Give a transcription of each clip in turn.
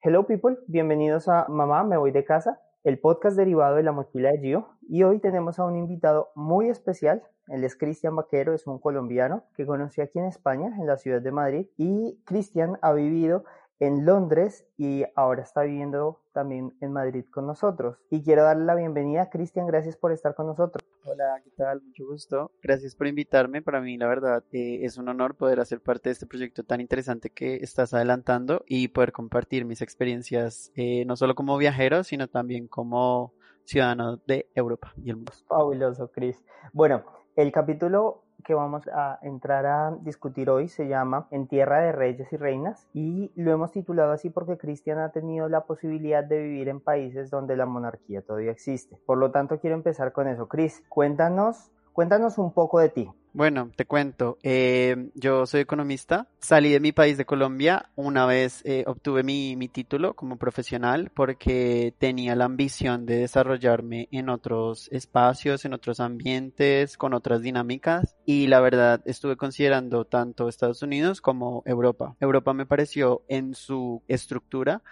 Hello people, bienvenidos a Mamá, me voy de casa, el podcast derivado de la mochila de Gio. Y hoy tenemos a un invitado muy especial. Él es Cristian Vaquero, es un colombiano que conocí aquí en España, en la ciudad de Madrid. Y Cristian ha vivido en Londres y ahora está viviendo también en Madrid con nosotros. Y quiero darle la bienvenida, Cristian, gracias por estar con nosotros. Hola, ¿qué tal? Mucho gusto. Gracias por invitarme. Para mí, la verdad, eh, es un honor poder hacer parte de este proyecto tan interesante que estás adelantando y poder compartir mis experiencias, eh, no solo como viajero, sino también como ciudadano de Europa y el mundo. Fabuloso, Cris. Bueno, el capítulo que vamos a entrar a discutir hoy se llama En Tierra de Reyes y Reinas y lo hemos titulado así porque Cristian ha tenido la posibilidad de vivir en países donde la monarquía todavía existe. Por lo tanto, quiero empezar con eso. Cris, cuéntanos, cuéntanos un poco de ti. Bueno, te cuento, eh, yo soy economista, salí de mi país de Colombia, una vez eh, obtuve mi, mi, título como profesional porque tenía la ambición de desarrollarme en otros espacios, en otros ambientes, con otras dinámicas. Y la verdad estuve considerando tanto Estados Unidos como Europa. Europa me pareció en su estructura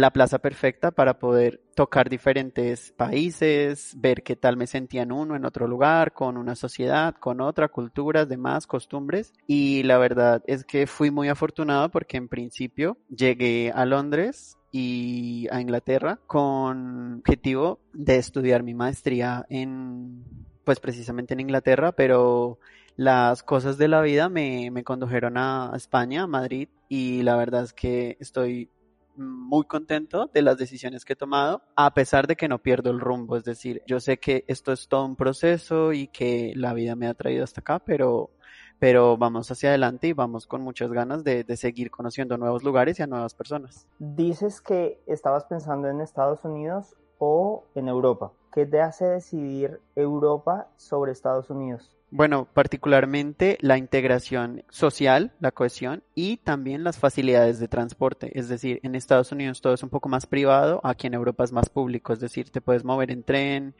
la plaza perfecta para poder tocar diferentes países, ver qué tal me sentía en uno, en otro lugar, con una sociedad, con otra, culturas, demás, costumbres. Y la verdad es que fui muy afortunado porque en principio llegué a Londres y a Inglaterra con objetivo de estudiar mi maestría en, pues precisamente en Inglaterra, pero las cosas de la vida me, me condujeron a España, a Madrid, y la verdad es que estoy muy contento de las decisiones que he tomado, a pesar de que no pierdo el rumbo. Es decir, yo sé que esto es todo un proceso y que la vida me ha traído hasta acá, pero, pero vamos hacia adelante y vamos con muchas ganas de, de seguir conociendo nuevos lugares y a nuevas personas. Dices que estabas pensando en Estados Unidos o en Europa. ¿Qué te hace decidir Europa sobre Estados Unidos? Bueno, particularmente la integración social, la cohesión y también las facilidades de transporte. Es decir, en Estados Unidos todo es un poco más privado, aquí en Europa es más público. Es decir, te puedes mover en tren,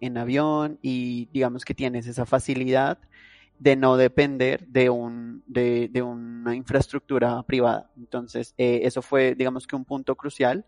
en avión y digamos que tienes esa facilidad de no depender de un de, de una infraestructura privada. Entonces, eh, eso fue, digamos que un punto crucial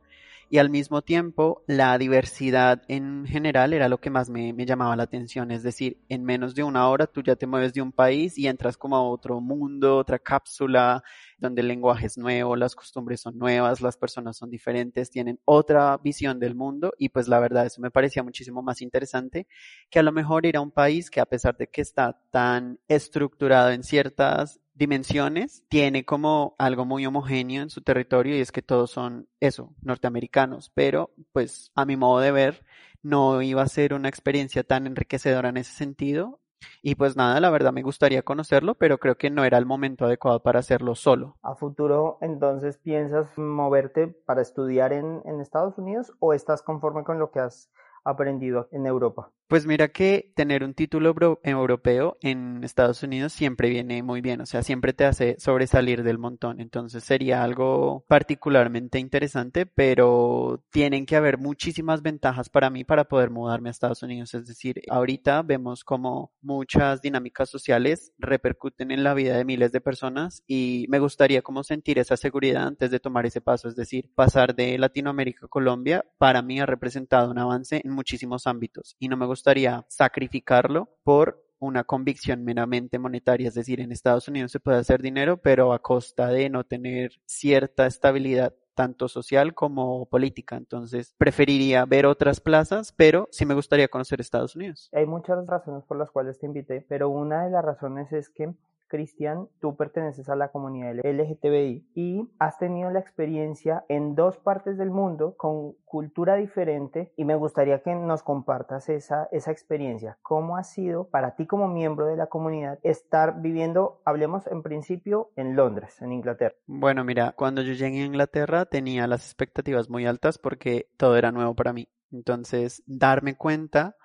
y al mismo tiempo la diversidad en general era lo que más me, me, llamaba la atención, es decir, en menos de una hora tú ya te mueves de un país y entras como a otro mundo, otra cápsula, donde el lenguaje es nuevo, las costumbres son nuevas, las personas son diferentes, tienen otra visión del mundo y pues la verdad eso me parecía muchísimo más interesante que a lo mejor ir a un país que a pesar de que está tan estructurado en ciertas dimensiones, tiene como algo muy homogéneo en su territorio y es que todos son eso, norteamericanos, pero pues a mi modo de ver no iba a ser una experiencia tan enriquecedora en ese sentido y pues nada, la verdad me gustaría conocerlo, pero creo que no era el momento adecuado para hacerlo solo. ¿A futuro entonces piensas moverte para estudiar en, en Estados Unidos o estás conforme con lo que has aprendido en Europa? Pues mira que tener un título europeo en Estados Unidos siempre viene muy bien, o sea, siempre te hace sobresalir del montón, entonces sería algo particularmente interesante, pero tienen que haber muchísimas ventajas para mí para poder mudarme a Estados Unidos, es decir, ahorita vemos como muchas dinámicas sociales repercuten en la vida de miles de personas y me gustaría como sentir esa seguridad antes de tomar ese paso, es decir, pasar de Latinoamérica a Colombia para mí ha representado un avance en muchísimos ámbitos y no me gustaría sacrificarlo por una convicción meramente monetaria, es decir, en Estados Unidos se puede hacer dinero, pero a costa de no tener cierta estabilidad tanto social como política. Entonces, preferiría ver otras plazas, pero sí me gustaría conocer Estados Unidos. Hay muchas razones por las cuales te invité, pero una de las razones es que Cristian, tú perteneces a la comunidad LGTBI y has tenido la experiencia en dos partes del mundo con cultura diferente y me gustaría que nos compartas esa, esa experiencia. ¿Cómo ha sido para ti como miembro de la comunidad estar viviendo, hablemos en principio, en Londres, en Inglaterra? Bueno, mira, cuando yo llegué a Inglaterra tenía las expectativas muy altas porque todo era nuevo para mí. Entonces, darme cuenta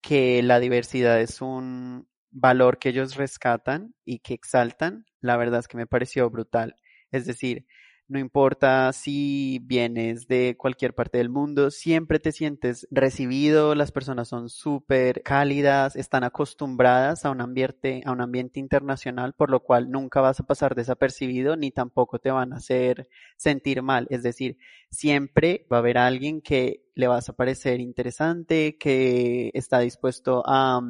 que la diversidad es un valor que ellos rescatan y que exaltan, la verdad es que me pareció brutal. Es decir, no importa si vienes de cualquier parte del mundo, siempre te sientes recibido, las personas son súper cálidas, están acostumbradas a un ambiente, a un ambiente internacional, por lo cual nunca vas a pasar desapercibido ni tampoco te van a hacer sentir mal. Es decir, siempre va a haber alguien que le vas a parecer interesante, que está dispuesto a,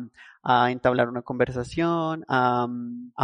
a entablar una conversación, a,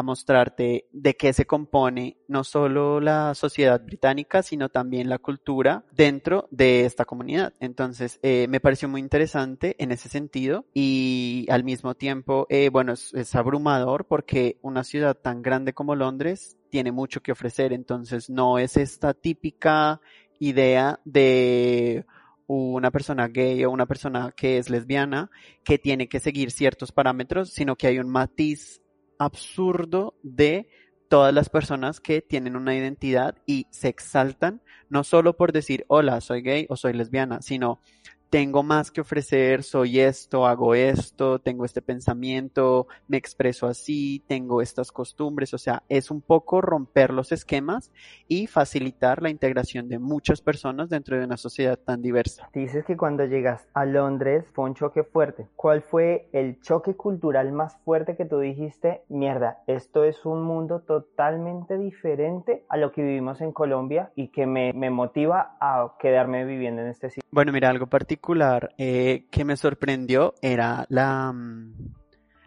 mostrarte de qué se compone no solo la sociedad británica, sino también la cultura dentro de esta comunidad. Entonces, eh, me pareció muy interesante en ese sentido y al mismo tiempo, eh, bueno, es, es abrumador porque una ciudad tan grande como Londres tiene mucho que ofrecer, entonces no es esta típica idea de una persona gay o una persona que es lesbiana que tiene que seguir ciertos parámetros, sino que hay un matiz absurdo de todas las personas que tienen una identidad y se exaltan, no solo por decir, hola, soy gay o soy lesbiana, sino tengo más que ofrecer, soy esto, hago esto, tengo este pensamiento, me expreso así, tengo estas costumbres, o sea, es un poco romper los esquemas y facilitar la integración de muchas personas dentro de una sociedad tan diversa. Dices que cuando llegas a Londres fue un choque fuerte. ¿Cuál fue el choque cultural más fuerte que tú dijiste, mierda, esto es un mundo totalmente diferente a lo que vivimos en Colombia y que me, me motiva a quedarme viviendo en este sitio? Bueno, mira, algo particular eh, que me sorprendió era la, mm,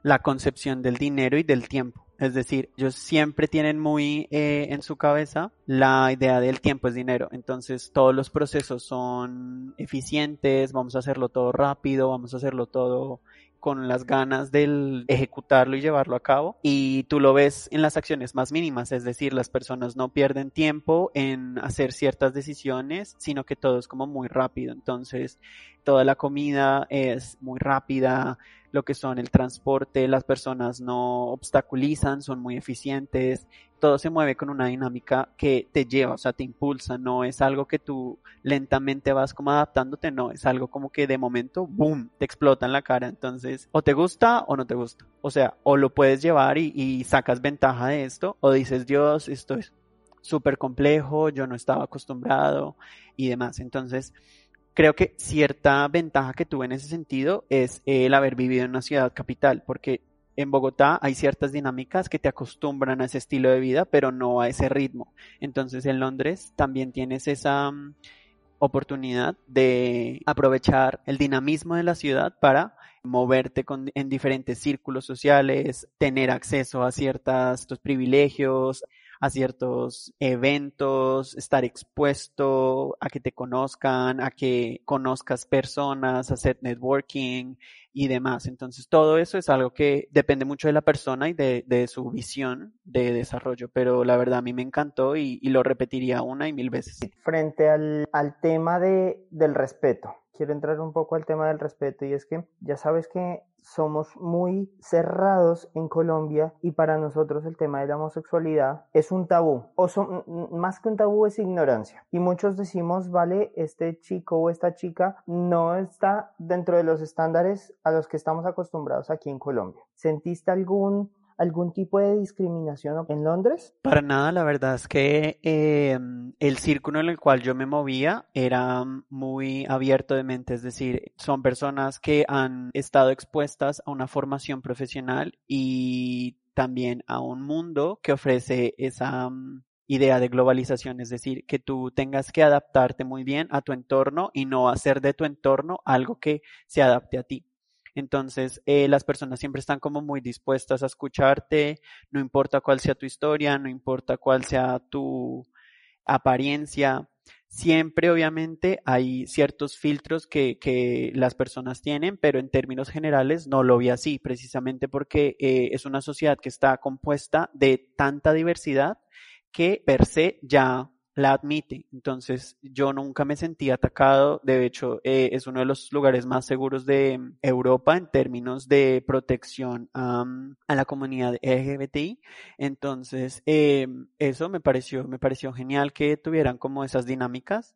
la concepción del dinero y del tiempo. Es decir, ellos siempre tienen muy eh, en su cabeza la idea del tiempo es dinero. Entonces todos los procesos son eficientes, vamos a hacerlo todo rápido, vamos a hacerlo todo con las ganas del ejecutarlo y llevarlo a cabo. Y tú lo ves en las acciones más mínimas, es decir, las personas no pierden tiempo en hacer ciertas decisiones, sino que todo es como muy rápido. Entonces, toda la comida es muy rápida, lo que son el transporte, las personas no obstaculizan, son muy eficientes, todo se mueve con una dinámica que te lleva, o sea, te impulsa, no es algo que tú lentamente vas como adaptándote, no, es algo como que de momento, boom, te explota en la cara, entonces, o te gusta o no te gusta, o sea, o lo puedes llevar y, y sacas ventaja de esto, o dices, Dios, esto es súper complejo, yo no estaba acostumbrado y demás, entonces, creo que cierta ventaja que tuve en ese sentido es el haber vivido en una ciudad capital, porque en Bogotá hay ciertas dinámicas que te acostumbran a ese estilo de vida, pero no a ese ritmo. Entonces en Londres también tienes esa mm, oportunidad de aprovechar el dinamismo de la ciudad para moverte en diferentes círculos sociales, tener acceso a ciertos privilegios, a ciertos eventos, estar expuesto a que te conozcan, a que conozcas personas, hacer networking y demás. Entonces, todo eso es algo que depende mucho de la persona y de, de su visión de desarrollo, pero la verdad a mí me encantó y, lo repetiría una y mil veces. Frente al, al tema de, del respeto, quiero entrar un poco al tema del respeto y es que ya sabes que somos muy cerrados en Colombia y para nosotros el tema de la homosexualidad es un tabú o son, más que un tabú es ignorancia. Y muchos decimos vale este chico o esta chica no está dentro de los estándares a los que estamos acostumbrados aquí en Colombia. ¿sentiste algún algún tipo de discriminación en Londres? Para nada, la verdad es que eh, el círculo en el cual yo me movía era muy abierto de mente, es decir, son personas que han estado expuestas a una formación profesional y también a un mundo que ofrece esa mm, idea de globalización, es decir, que tú tengas que adaptarte muy bien a tu entorno y no hacer de tu entorno algo que se adapte a ti. Entonces, eh, las personas siempre están como muy dispuestas a escucharte, no importa cuál sea tu historia, no importa cuál sea tu apariencia. Siempre, obviamente, hay ciertos filtros que, que las personas tienen, pero en términos generales no lo vi así, precisamente porque eh, es una sociedad que está compuesta de tanta diversidad que per se ya la admite. Entonces, yo nunca me sentí atacado. De hecho, eh, es uno de los lugares más seguros de Europa en términos de protección a la comunidad LGBTI. Entonces, eh, eso me pareció, me pareció genial que tuvieran como esas dinámicas.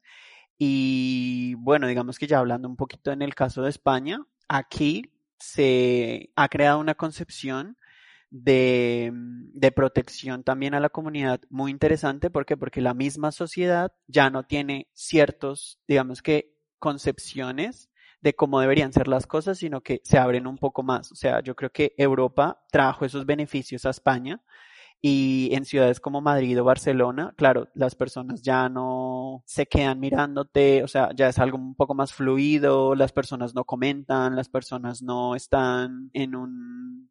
Y bueno, digamos que ya hablando un poquito en el caso de España, aquí se ha creado una concepción de, de, protección también a la comunidad muy interesante. ¿Por qué? Porque la misma sociedad ya no tiene ciertos, digamos que, concepciones de cómo deberían ser las cosas, sino que se abren un poco más. O sea, yo creo que Europa trajo esos beneficios a España y en ciudades como Madrid o Barcelona, claro, las personas ya no se quedan mirándote, o sea, ya es algo un poco más fluido, las personas no comentan, las personas no están en un,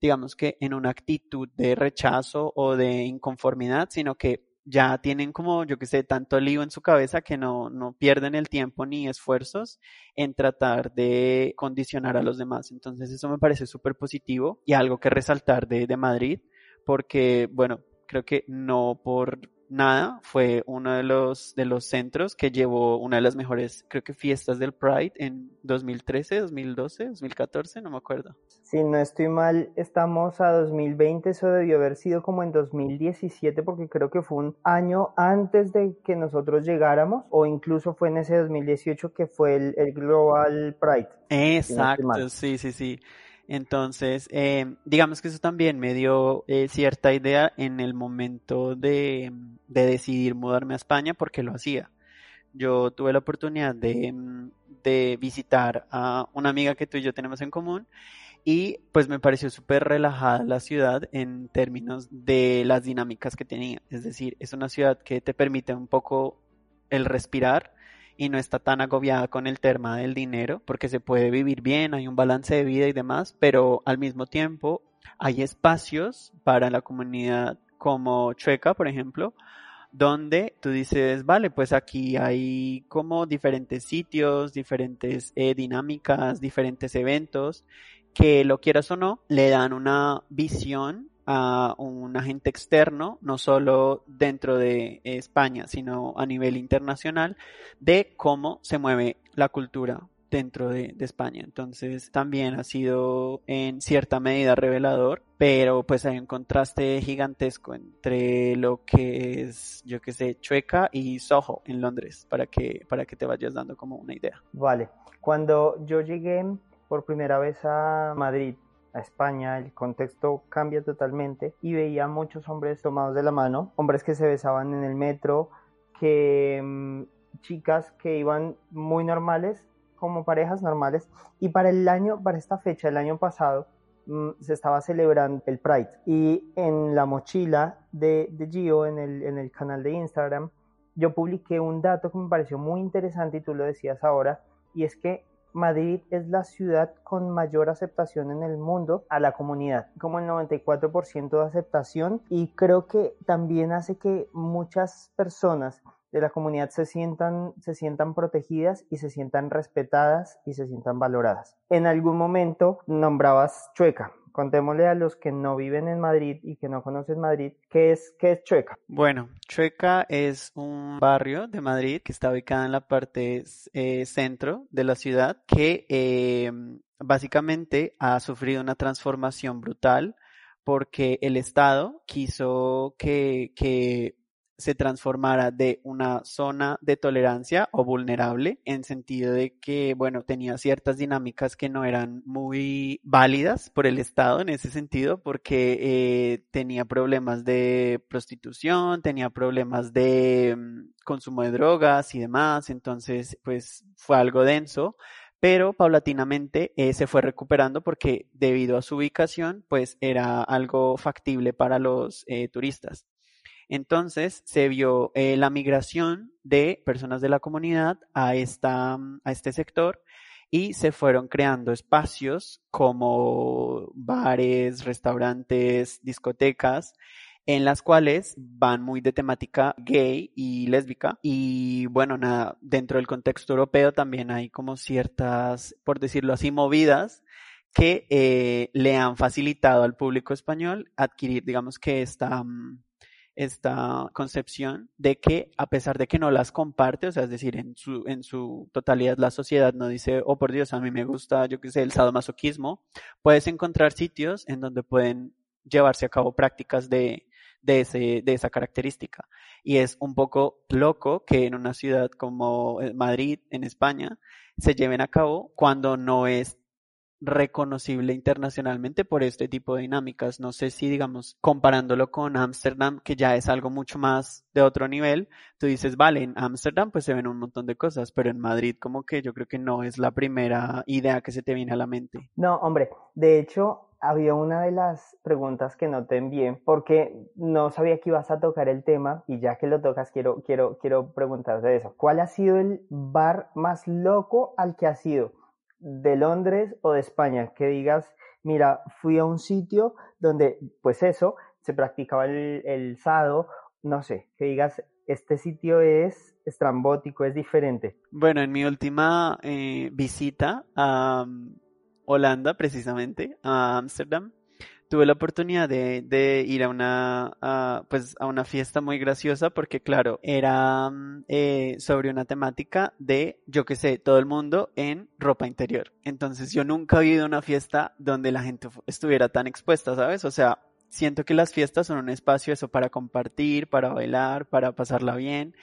digamos que en una actitud de rechazo o de inconformidad, sino que ya tienen como, yo que sé, tanto lío en su cabeza que no, no pierden el tiempo ni esfuerzos en tratar de condicionar a los demás. Entonces eso me parece súper positivo y algo que resaltar de, de Madrid porque, bueno, creo que no por nada fue uno de los, de los centros que llevó una de las mejores, creo que fiestas del Pride en 2013, 2012, 2014, no me acuerdo. Si no estoy mal, estamos a 2020, eso debió haber sido como en 2017 porque creo que fue un año antes de que nosotros llegáramos o incluso fue en ese 2018 que fue el, el Global Pride. Exacto, sí, sí, sí. Entonces, eh, digamos que eso también me dio eh, cierta idea en el momento de, de, decidir mudarme a España porque lo hacía. Yo tuve la oportunidad de, de visitar a una amiga que tú y yo tenemos en común y pues me pareció súper relajada la ciudad en términos de las dinámicas que tenía. Es decir, es una ciudad que te permite un poco el respirar y no está tan agobiada con el tema del dinero, porque se puede vivir bien, hay un balance de vida y demás, pero al mismo tiempo hay espacios para la comunidad como Chueca, por ejemplo, donde tú dices, vale, pues aquí hay como diferentes sitios, diferentes eh, dinámicas, diferentes eventos, que lo quieras o no, le dan una visión a un agente externo, no solo dentro de España, sino a nivel internacional, de cómo se mueve la cultura dentro de, España. Entonces también ha sido en cierta medida revelador, pero pues hay un contraste gigantesco entre lo que es, yo que sé, Chueca y Soho en Londres, para que, para que te vayas dando como una idea. Vale, cuando yo llegué por primera vez a Madrid, España, el contexto cambia totalmente y veía muchos hombres tomados de la mano, hombres que se besaban en el metro, que mm, chicas que iban muy normales, como parejas normales, y para el año, para esta fecha, el año pasado, mm, se estaba celebrando el Pride. Y en la mochila de, de Gio, en el, en el canal de Instagram, yo publiqué un dato que me pareció muy interesante y tú lo decías ahora, y es que Madrid es la ciudad con mayor aceptación en el mundo a la comunidad, como el 94% de aceptación y creo que también hace que muchas personas de la comunidad se sientan, se sientan protegidas y se sientan respetadas y se sientan valoradas. En algún momento nombrabas Chueca. Contémosle a los que no viven en Madrid y que no conocen Madrid, ¿qué es, qué es Chueca? Bueno, Chueca es un barrio de Madrid que está ubicado en la parte eh, centro de la ciudad que eh, básicamente ha sufrido una transformación brutal porque el Estado quiso que, que se transformara de una zona de tolerancia o vulnerable en sentido de que, bueno, tenía ciertas dinámicas que no eran muy válidas por el Estado en ese sentido porque eh, tenía problemas de prostitución, tenía problemas de mm, consumo de drogas y demás, entonces pues fue algo denso pero paulatinamente eh, se fue recuperando porque debido a su ubicación, pues era algo factible para los eh, turistas. Entonces se vio eh, la migración de personas de la comunidad a, esta, a este sector y se fueron creando espacios como bares, restaurantes, discotecas, en las cuales van muy de temática gay y lésbica. Y bueno, nada, dentro del contexto europeo también hay como ciertas, por decirlo así, movidas que eh, le han facilitado al público español adquirir, digamos que esta, mm, esta concepción de que a pesar de que no las comparte, o sea, es decir, en su, en su totalidad la sociedad no dice, oh por Dios, a mí me gusta, yo qué sé, el sadomasoquismo, puedes encontrar sitios en donde pueden llevarse a cabo prácticas de, de, ese, de esa característica. Y es un poco loco que en una ciudad como Madrid, en España, se lleven a cabo cuando no es reconocible internacionalmente por este tipo de dinámicas. No sé si, digamos, comparándolo con Ámsterdam, que ya es algo mucho más de otro nivel, tú dices, vale, en Ámsterdam pues se ven un montón de cosas, pero en Madrid como que yo creo que no es la primera idea que se te viene a la mente. No, hombre, de hecho, había una de las preguntas que no te envié porque no sabía que ibas a tocar el tema y ya que lo tocas quiero, quiero, quiero preguntarte eso. ¿Cuál ha sido el bar más loco al que has ido? ¿De Londres o de España? Que digas, mira, fui a un sitio donde, pues eso, se practicaba el, el sado, no sé, que digas, este sitio es estrambótico, es diferente. Bueno, en mi última eh, visita a Holanda, precisamente, a Ámsterdam, tuve la oportunidad de, ir a una, pues, a una fiesta muy graciosa porque, claro, era mm, eh, sobre una temática de, yo qué sé, todo el mundo en ropa interior. Entonces yo nunca he ido a una fiesta donde la gente estuviera tan expuesta, ¿sabes? O sea, siento que las fiestas son un espacio eso para compartir, para bailar, para pasarla bien.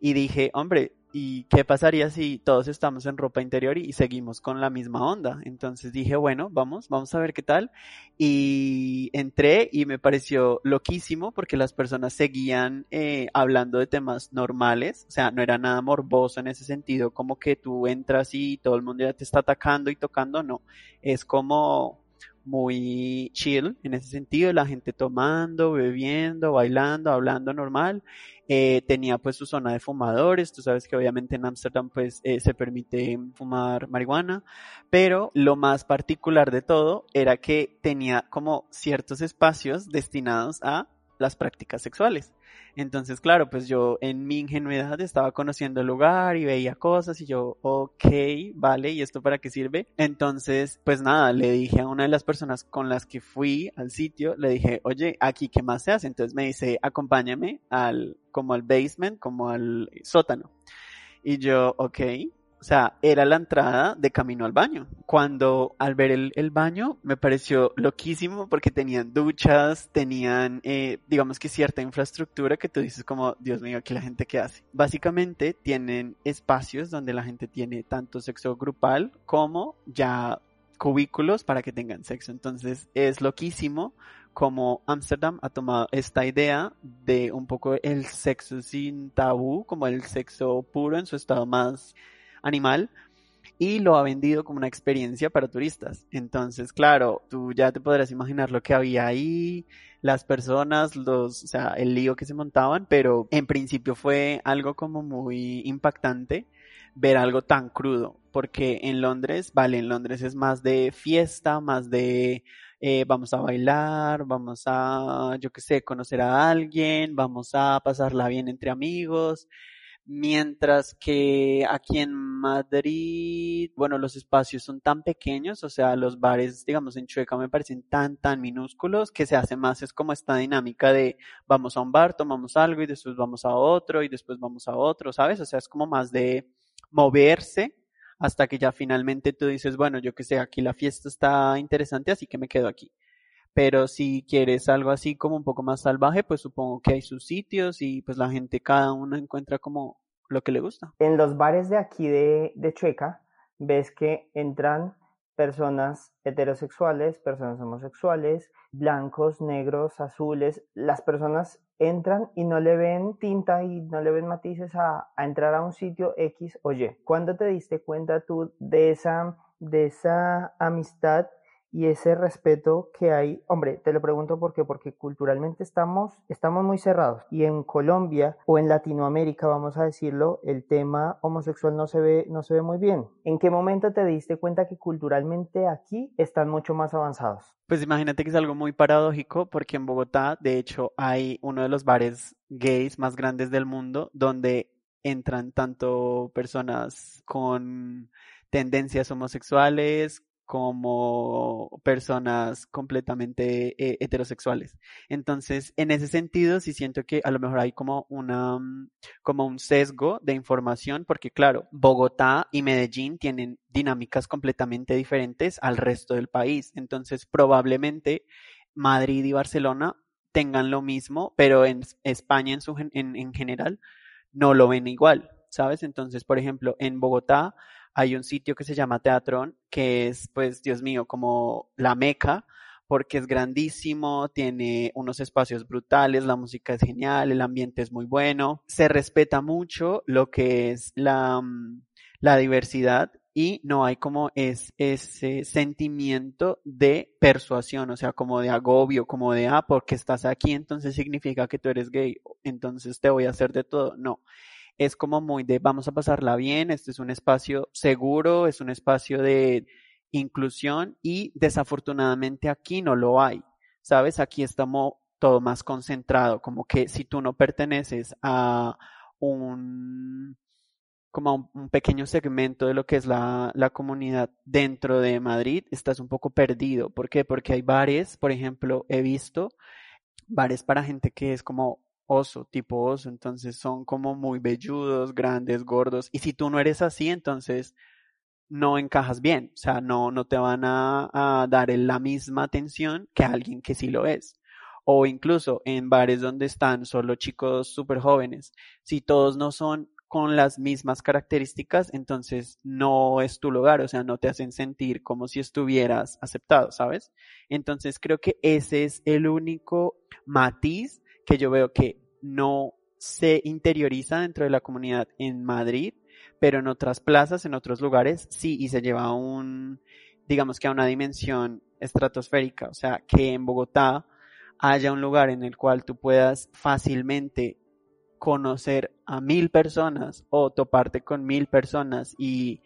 Y dije, hombre, ¿Y qué pasaría si todos estamos en ropa interior y seguimos con la misma onda? Entonces dije, bueno, vamos, vamos a ver qué tal. Y entré y me pareció loquísimo porque las personas seguían eh, hablando de temas normales, o sea, no era nada morboso en ese sentido, como que tú entras y todo el mundo ya te está atacando y tocando, no. Es como muy chill en ese sentido, la gente tomando, bebiendo, bailando, hablando normal. Eh, tenía pues su zona de fumadores, tú sabes que obviamente en Ámsterdam pues eh, se permite fumar marihuana, pero lo más particular de todo era que tenía como ciertos espacios destinados a las prácticas sexuales. Entonces, claro, pues yo en mi ingenuidad estaba conociendo el lugar y veía cosas y yo, ok, vale, ¿y esto para qué sirve? Entonces, pues nada, le dije a una de las personas con las que fui al sitio, le dije, oye, aquí qué más se hace? Entonces me dice, acompáñame al, como al basement, como al sótano. Y yo, ok, o sea, era la entrada de camino al baño. Cuando al ver el, baño me pareció loquísimo porque tenían duchas, tenían, eh, digamos que cierta infraestructura que tú dices como, Dios mío, aquí la gente qué hace. Básicamente tienen espacios donde la gente tiene tanto sexo grupal como ya cubículos para que tengan sexo. Entonces es loquísimo como Amsterdam ha tomado esta idea de un poco el sexo sin tabú, como el sexo puro en su estado más animal y lo ha vendido como una experiencia para turistas. Entonces, claro, tú ya te podrás imaginar lo que había ahí, las personas, los, o sea, el lío que se montaban, pero en principio fue algo como muy impactante ver algo tan crudo, porque en Londres, vale, en Londres es más de fiesta, más de eh, vamos a bailar, vamos a, yo qué sé, conocer a alguien, vamos a pasarla bien entre amigos, Mientras que aquí en Madrid, bueno, los espacios son tan pequeños, o sea, los bares, digamos, en Chueca me parecen tan, tan minúsculos que se hace más, es como esta dinámica de vamos a un bar, tomamos algo y después vamos a otro y después vamos a otro, ¿sabes? O sea, es como más de moverse hasta que ya finalmente tú dices, bueno, yo que sé, aquí la fiesta está interesante, así que me quedo aquí. Pero si quieres algo así como un poco más salvaje, pues supongo que hay sus sitios y pues la gente cada uno encuentra como lo que le gusta. En los bares de aquí de, de Chueca, ves que entran personas heterosexuales, personas homosexuales, blancos, negros, azules. Las personas entran y no le ven tinta y no le ven matices a, a entrar a un sitio X o Y. ¿Cuándo te diste cuenta tú de esa, de esa amistad y ese respeto que hay, hombre, te lo pregunto porque porque culturalmente estamos estamos muy cerrados y en Colombia o en Latinoamérica, vamos a decirlo, el tema homosexual no se ve no se ve muy bien. ¿En qué momento te diste cuenta que culturalmente aquí están mucho más avanzados? Pues imagínate que es algo muy paradójico porque en Bogotá, de hecho, hay uno de los bares gays más grandes del mundo donde entran tanto personas con tendencias homosexuales como personas completamente eh, heterosexuales. Entonces, en ese sentido, sí siento que a lo mejor hay como una, mm, como un sesgo de información, porque claro, Bogotá y Medellín tienen dinámicas completamente diferentes al resto del país. Entonces, probablemente Madrid y Barcelona tengan lo mismo, pero en España en, su, en, en general no lo ven igual, ¿sabes? Entonces, por ejemplo, en Bogotá hay un sitio que se llama Teatrón, que es, pues, Dios mío, como la meca, porque es grandísimo, tiene unos espacios brutales, la música es genial, el ambiente es muy bueno, se respeta mucho lo que es la, mm, la diversidad y no hay como es, ese sentimiento de persuasión, o sea, como de agobio, como de, ah, porque estás aquí, entonces significa que tú eres gay, entonces te voy a hacer de todo. No, es como muy de, vamos a pasarla bien, este es un espacio seguro, es un espacio de inclusión y desafortunadamente aquí no lo hay, ¿sabes? Aquí estamos todo más concentrado, como que si tú no perteneces a un como un, pequeño segmento de lo que es la, la, comunidad dentro de Madrid, estás un poco perdido. ¿Por qué? Porque hay bares, por ejemplo, he visto bares para gente que es como oso, tipo oso, entonces son como muy velludos, grandes, gordos, y si tú no eres así, entonces no encajas bien, o sea, no, no te van a, dar la misma atención que alguien que sí lo es o incluso en bares donde están solo chicos súper jóvenes, si todos no son con las mismas características, entonces no es tu lugar, o sea, no te hacen sentir como si estuvieras aceptado, ¿sabes? Entonces creo que ese es el único matiz que yo veo que no se interioriza dentro de la comunidad en Madrid, pero en otras plazas, en otros lugares, sí, y se lleva a un, digamos que a una dimensión estratosférica, o sea, que en Bogotá haya un lugar en el cual tú puedas fácilmente conocer a mil personas o toparte con mil personas y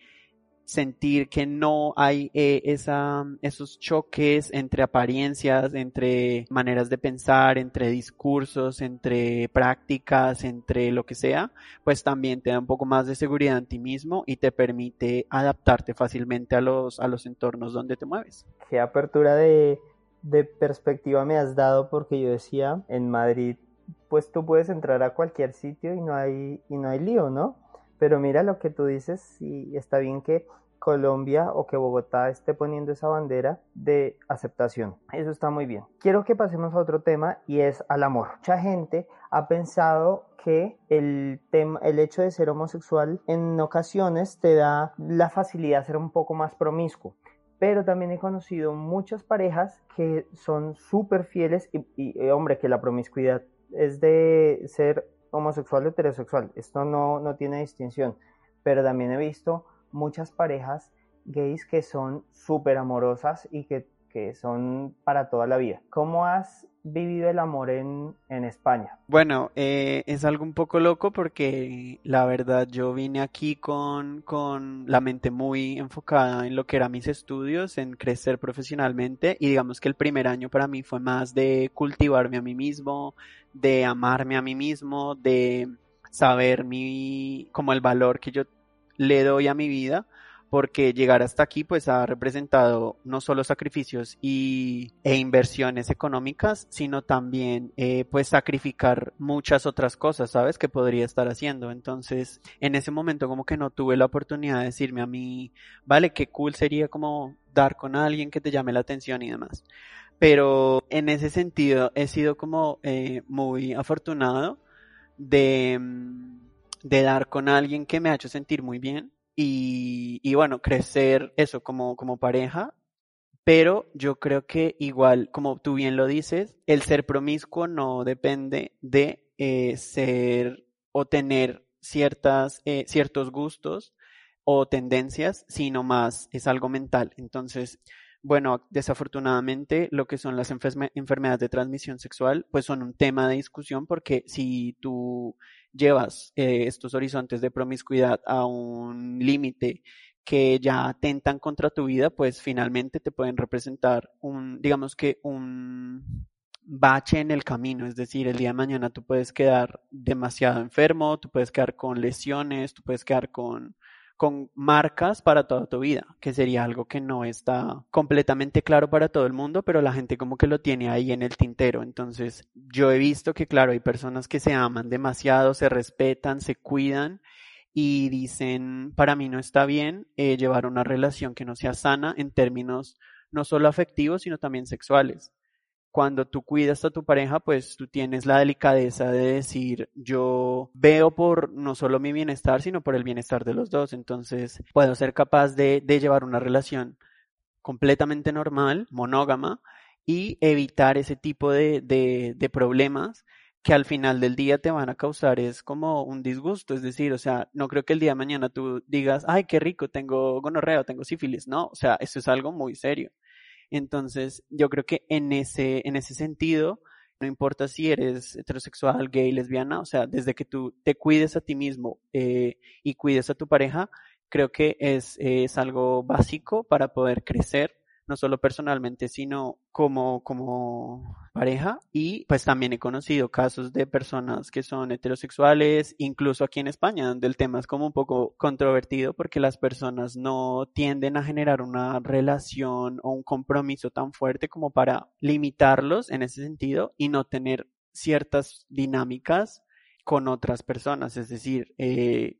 sentir que no hay eh, esa, esos choques entre apariencias, entre maneras de pensar, entre discursos, entre prácticas, entre lo que sea, pues también te da un poco más de seguridad en ti mismo y te permite adaptarte fácilmente a los, a los entornos donde te mueves. Qué apertura de, de perspectiva me has dado porque yo decía, en Madrid pues tú puedes entrar a cualquier sitio y no hay, y no hay lío, ¿no? Pero mira lo que tú dices y está bien que Colombia o que Bogotá esté poniendo esa bandera de aceptación. Eso está muy bien. Quiero que pasemos a otro tema y es al amor. Mucha gente ha pensado que el, tema, el hecho de ser homosexual en ocasiones te da la facilidad de ser un poco más promiscuo pero también he conocido muchas parejas que son súper fieles y, y, hombre, que la promiscuidad es de ser homosexual o heterosexual. Esto no, no tiene distinción. Pero también he visto muchas parejas gays que son súper amorosas y que, que, son para toda la vida. ¿Cómo has vivido el amor en, en España? Bueno, eh, es algo un poco loco porque la verdad yo vine aquí con, con la mente muy enfocada en lo que eran mis estudios, en crecer profesionalmente y digamos que el primer año para mí fue más de cultivarme a mí mismo, de amarme a mí mismo, de saber mi, como el valor que yo le doy a mi vida porque llegar hasta aquí pues ha representado no solo sacrificios y, e inversiones económicas, sino también eh, pues sacrificar muchas otras cosas, ¿sabes? Que podría estar haciendo. Entonces, en ese momento como que no tuve la oportunidad de decirme a mí, vale, qué cool sería como dar con alguien que te llame la atención y demás. Pero en ese sentido he sido como eh, muy afortunado de, de dar con alguien que me ha hecho sentir muy bien y, bueno, crecer eso como, como pareja. Pero yo creo que igual, como tú bien lo dices, el ser promiscuo no depende de eh, ser o tener ciertas, eh, ciertos gustos o tendencias, sino más es algo mental. Entonces, bueno, desafortunadamente lo que son las enfermedades de transmisión sexual, pues son un tema de discusión porque si tú llevas eh, estos horizontes de promiscuidad a un límite que ya atentan contra tu vida, pues finalmente te pueden representar un, digamos que un bache en el camino, es decir, el día de mañana tú puedes quedar demasiado enfermo, tú puedes quedar con lesiones, tú puedes quedar con con marcas para toda tu vida, que sería algo que no está completamente claro para todo el mundo, pero la gente como que lo tiene ahí en el tintero. Entonces, yo he visto que, claro, hay personas que se aman demasiado, se respetan, se cuidan y dicen, para mí no está bien eh, llevar una relación que no sea sana en términos no solo afectivos, sino también sexuales. Cuando tú cuidas a tu pareja, pues tú tienes la delicadeza de decir, yo veo por no solo mi bienestar, sino por el bienestar de los dos. Entonces, puedo ser capaz de, llevar una relación completamente normal, monógama, y evitar ese tipo de, de, problemas que al final del día te van a causar es como un disgusto, es decir, o sea, no creo que el día de mañana tú digas, ay, qué rico, tengo gonorrea, tengo sífilis, no, o sea, eso es algo muy serio. Entonces, yo creo que en ese, en ese sentido, no importa si eres heterosexual, gay, lesbiana, o sea, desde que tú te cuides a ti mismo eh, y cuides a tu pareja, creo que es, es algo básico para poder crecer no solo personalmente, sino como, como pareja. Y pues también he conocido casos de personas que son heterosexuales, incluso aquí en España, donde el tema es como un poco controvertido porque las personas no tienden a generar una relación o un compromiso tan fuerte como para limitarlos en ese sentido y no tener ciertas dinámicas con otras personas, es decir, eh,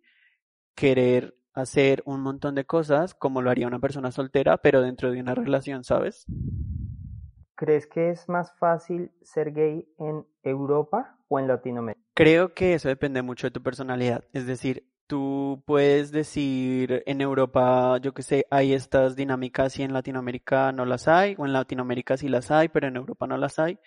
querer hacer un montón de cosas como lo haría una persona soltera, pero dentro de una relación, ¿sabes? ¿Crees que es más fácil ser gay en Europa o en Latinoamérica? Creo que eso depende mucho de tu personalidad. Es decir, tú puedes decir en Europa, yo que sé, hay estas dinámicas y en Latinoamérica no las hay, o en Latinoamérica sí las hay, pero en Europa no las hay.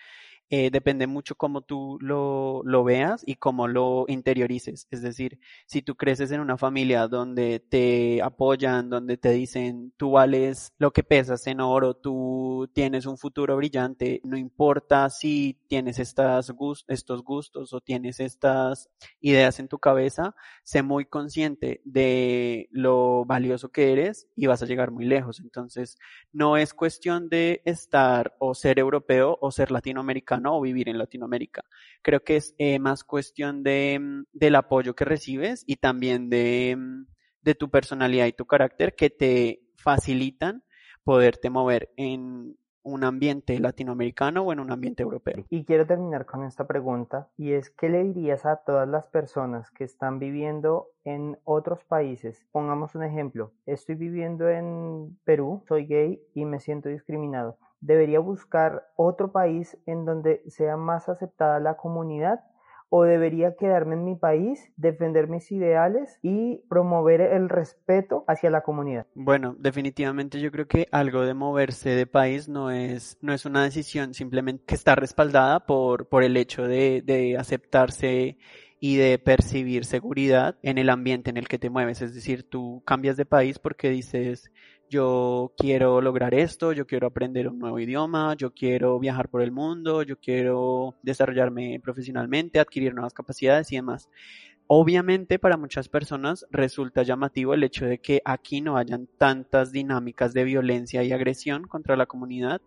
Eh, depende mucho cómo tú lo, lo, veas y cómo lo interiorices. Es decir, si tú creces en una familia donde te apoyan, donde te dicen tú vales lo que pesas en oro, tú tienes un futuro brillante, no importa si tienes estas estos gustos o tienes estas ideas en tu cabeza, sé muy consciente de lo valioso que eres y vas a llegar muy lejos. Entonces, no es cuestión de estar o ser europeo o ser latinoamericano o vivir en Latinoamérica. Creo que es eh, más cuestión de, mm, del apoyo que recibes y también de, mm, de tu personalidad y tu carácter que te facilitan poderte mover en un ambiente latinoamericano o en un ambiente europeo. Y quiero terminar con esta pregunta y es ¿qué le dirías a todas las personas que están viviendo en otros países? Pongamos un ejemplo, estoy viviendo en Perú, soy gay y me siento discriminado debería buscar otro país en donde sea más aceptada la comunidad o debería quedarme en mi país, defender mis ideales y promover el respeto hacia la comunidad? Bueno, definitivamente yo creo que algo de moverse de país no es, no es una decisión simplemente que está respaldada por, por el hecho de, de aceptarse y de percibir seguridad en el ambiente en el que te mueves. Es decir, tú cambias de país porque dices, yo quiero lograr esto, yo quiero aprender un nuevo idioma, yo quiero viajar por el mundo, yo quiero desarrollarme profesionalmente, adquirir nuevas capacidades y demás. Obviamente para muchas personas resulta llamativo el hecho de que aquí no hayan tantas dinámicas de violencia y agresión contra la comunidad,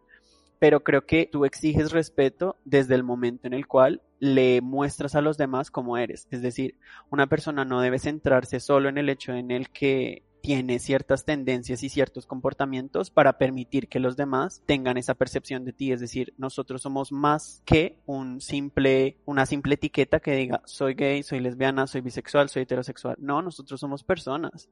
pero creo que tú exiges respeto desde el momento en el cual le muestras a los demás cómo eres. Es decir, una persona no debe centrarse solo en el hecho en el que tiene ciertas tendencias y ciertos comportamientos para permitir que los demás tengan esa percepción de ti. Es decir, nosotros somos más que un simple, una simple etiqueta que diga soy gay, soy lesbiana, soy bisexual, soy heterosexual. No, nosotros somos personas.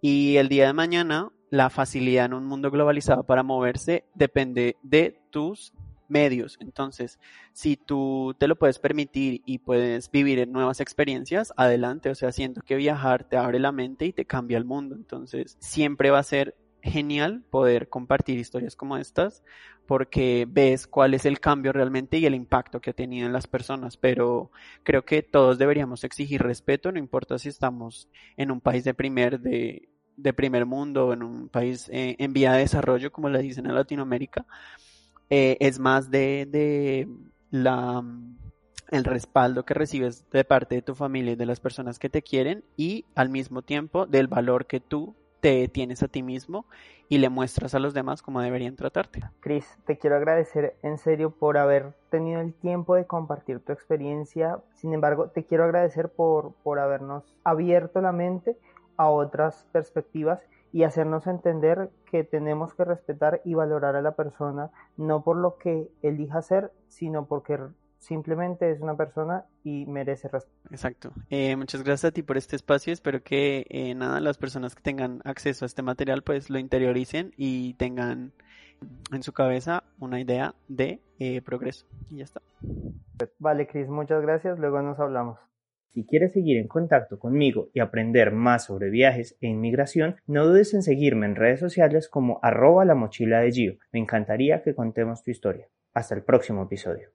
Y el día de mañana, la facilidad en un mundo globalizado para moverse depende de tus medios. Entonces, si tú te lo puedes permitir y puedes vivir en nuevas experiencias, adelante. O sea, siento que viajar te abre la mente y te cambia el mundo. Entonces, siempre va a ser genial poder compartir historias como estas porque ves cuál es el cambio realmente y el impacto que ha tenido en las personas, pero creo que todos deberíamos exigir respeto, no importa si estamos en un país de primer de, primer mundo o en un país eh, en vía de desarrollo, como le dicen en Latinoamérica, eh, es más de, de la el respaldo que recibes de parte de tu familia y de las personas que te quieren y al mismo tiempo del valor que tú te tienes a ti mismo y le muestras a los demás cómo deberían tratarte. Cris, te quiero agradecer en serio por haber tenido el tiempo de compartir tu experiencia. Sin embargo, te quiero agradecer por, por habernos abierto la mente a otras perspectivas y hacernos entender que tenemos que respetar y valorar a la persona no por lo que elija ser, sino porque simplemente es una persona y merece respeto. Exacto. Eh, muchas gracias a ti por este espacio. Espero que eh, nada, las personas que tengan acceso a este material pues lo interioricen y tengan en su cabeza una idea de eh, progreso. Y ya está. Vale, Cris, muchas gracias. Luego nos hablamos. Si quieres seguir en contacto conmigo y aprender más sobre viajes e inmigración, no dudes en seguirme en redes sociales como arroba la mochila de Gio. Me encantaría que contemos tu historia. Hasta el próximo episodio.